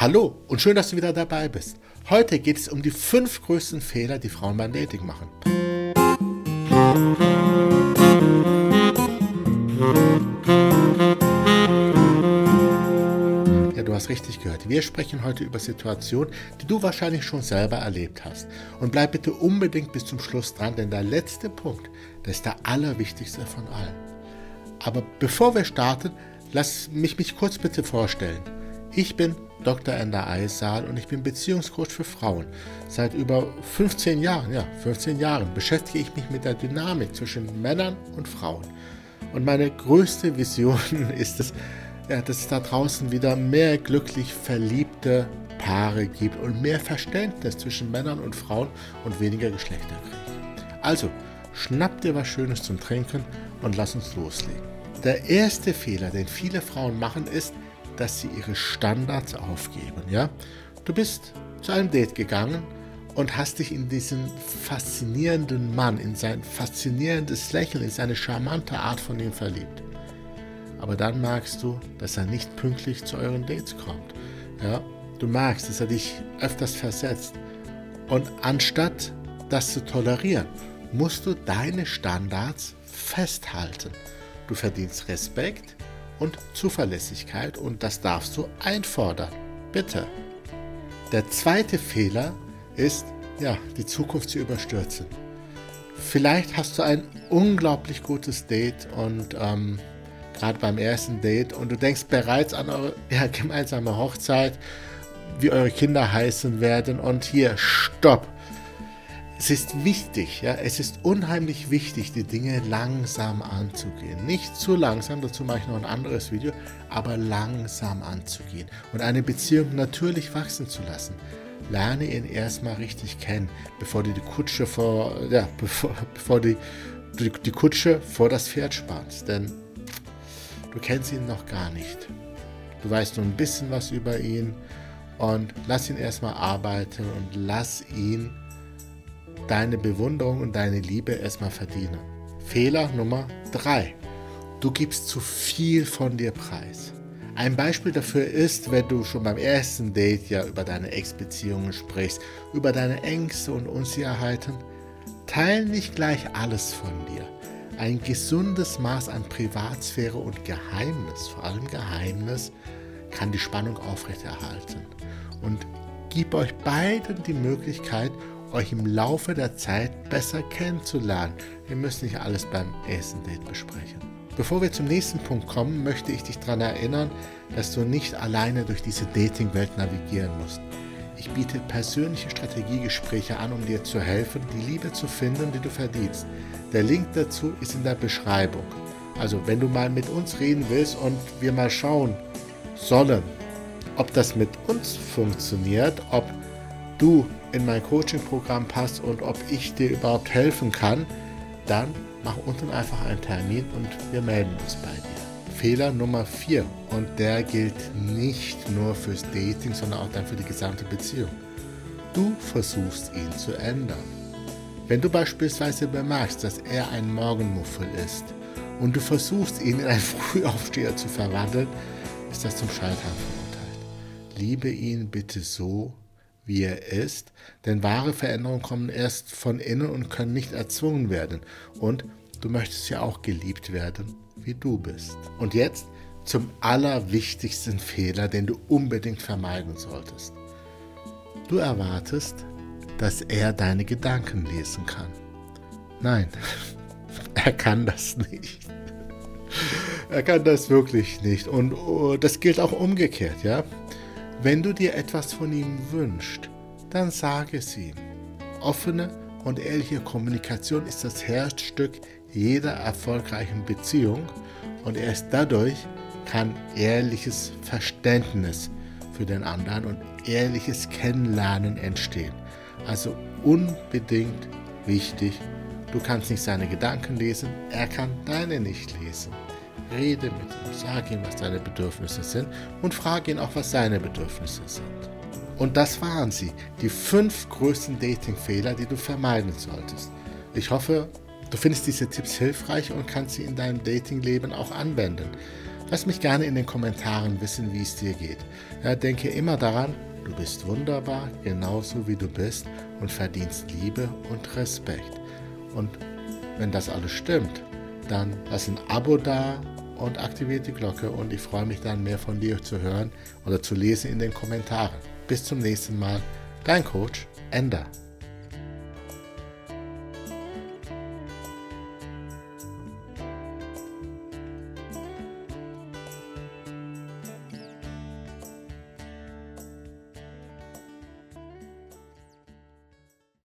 Hallo und schön, dass du wieder dabei bist. Heute geht es um die fünf größten Fehler, die Frauen beim Dating machen. Ja, du hast richtig gehört. Wir sprechen heute über Situationen, die du wahrscheinlich schon selber erlebt hast. Und bleib bitte unbedingt bis zum Schluss dran, denn der letzte Punkt, der ist der allerwichtigste von allen. Aber bevor wir starten, lass mich mich kurz bitte vorstellen. Ich bin Dr. Ender Eissaal und ich bin Beziehungscoach für Frauen. Seit über 15 Jahren, ja, 15 Jahren beschäftige ich mich mit der Dynamik zwischen Männern und Frauen. Und meine größte Vision ist es, ja, dass es da draußen wieder mehr glücklich verliebte Paare gibt und mehr Verständnis zwischen Männern und Frauen und weniger Geschlechterkrieg. Also, schnapp dir was Schönes zum Trinken und lass uns loslegen. Der erste Fehler, den viele Frauen machen, ist, dass sie ihre Standards aufgeben. Ja? Du bist zu einem Date gegangen und hast dich in diesen faszinierenden Mann, in sein faszinierendes Lächeln, in seine charmante Art von ihm verliebt. Aber dann merkst du, dass er nicht pünktlich zu euren Dates kommt. Ja? Du merkst, dass er dich öfters versetzt. Und anstatt das zu tolerieren, musst du deine Standards festhalten. Du verdienst Respekt, und Zuverlässigkeit und das darfst du einfordern. Bitte. Der zweite Fehler ist, ja, die Zukunft zu überstürzen. Vielleicht hast du ein unglaublich gutes Date und ähm, gerade beim ersten Date und du denkst bereits an eure ja, gemeinsame Hochzeit, wie eure Kinder heißen werden und hier, stopp es ist wichtig, ja, es ist unheimlich wichtig, die Dinge langsam anzugehen. Nicht zu langsam, dazu mache ich noch ein anderes Video, aber langsam anzugehen und eine Beziehung natürlich wachsen zu lassen. Lerne ihn erstmal richtig kennen, bevor du die Kutsche vor, ja, bevor, bevor die, die, die Kutsche vor das Pferd spannst. Denn du kennst ihn noch gar nicht. Du weißt nur ein bisschen was über ihn und lass ihn erstmal arbeiten und lass ihn deine Bewunderung und deine Liebe erstmal verdienen. Fehler Nummer 3. Du gibst zu viel von dir preis. Ein Beispiel dafür ist, wenn du schon beim ersten Date ja über deine Ex-Beziehungen sprichst, über deine Ängste und Unsicherheiten. Teil nicht gleich alles von dir. Ein gesundes Maß an Privatsphäre und Geheimnis, vor allem Geheimnis, kann die Spannung aufrechterhalten. Und gib euch beiden die Möglichkeit, euch im Laufe der Zeit besser kennenzulernen. Wir müssen nicht alles beim ersten Date besprechen. Bevor wir zum nächsten Punkt kommen, möchte ich dich daran erinnern, dass du nicht alleine durch diese Dating-Welt navigieren musst. Ich biete persönliche Strategiegespräche an, um dir zu helfen, die Liebe zu finden, die du verdienst. Der Link dazu ist in der Beschreibung. Also wenn du mal mit uns reden willst und wir mal schauen sollen, ob das mit uns funktioniert, ob du in mein Coaching-Programm passt und ob ich dir überhaupt helfen kann, dann mach unten einfach einen Termin und wir melden uns bei dir. Fehler Nummer 4 und der gilt nicht nur fürs Dating, sondern auch dann für die gesamte Beziehung. Du versuchst ihn zu ändern. Wenn du beispielsweise bemerkst, dass er ein Morgenmuffel ist und du versuchst ihn in einen Frühaufsteher zu verwandeln, ist das zum Scheitern verurteilt. Liebe ihn bitte so, wie er ist, denn wahre Veränderungen kommen erst von innen und können nicht erzwungen werden. Und du möchtest ja auch geliebt werden, wie du bist. Und jetzt zum allerwichtigsten Fehler, den du unbedingt vermeiden solltest. Du erwartest, dass er deine Gedanken lesen kann. Nein, er kann das nicht. Er kann das wirklich nicht. Und oh, das gilt auch umgekehrt, ja. Wenn du dir etwas von ihm wünschst, dann sage es ihm. Offene und ehrliche Kommunikation ist das Herzstück jeder erfolgreichen Beziehung und erst dadurch kann ehrliches Verständnis für den anderen und ehrliches Kennenlernen entstehen. Also unbedingt wichtig, du kannst nicht seine Gedanken lesen, er kann deine nicht lesen. Rede mit ihm, sag ihm, was deine Bedürfnisse sind und frage ihn auch, was seine Bedürfnisse sind. Und das waren sie, die fünf größten Dating-Fehler, die du vermeiden solltest. Ich hoffe, du findest diese Tipps hilfreich und kannst sie in deinem Dating-Leben auch anwenden. Lass mich gerne in den Kommentaren wissen, wie es dir geht. Ja, denke immer daran, du bist wunderbar, genauso wie du bist und verdienst Liebe und Respekt. Und wenn das alles stimmt, dann lass ein Abo da und aktiviert die Glocke und ich freue mich dann mehr von dir zu hören oder zu lesen in den Kommentaren. Bis zum nächsten Mal, dein Coach Ender.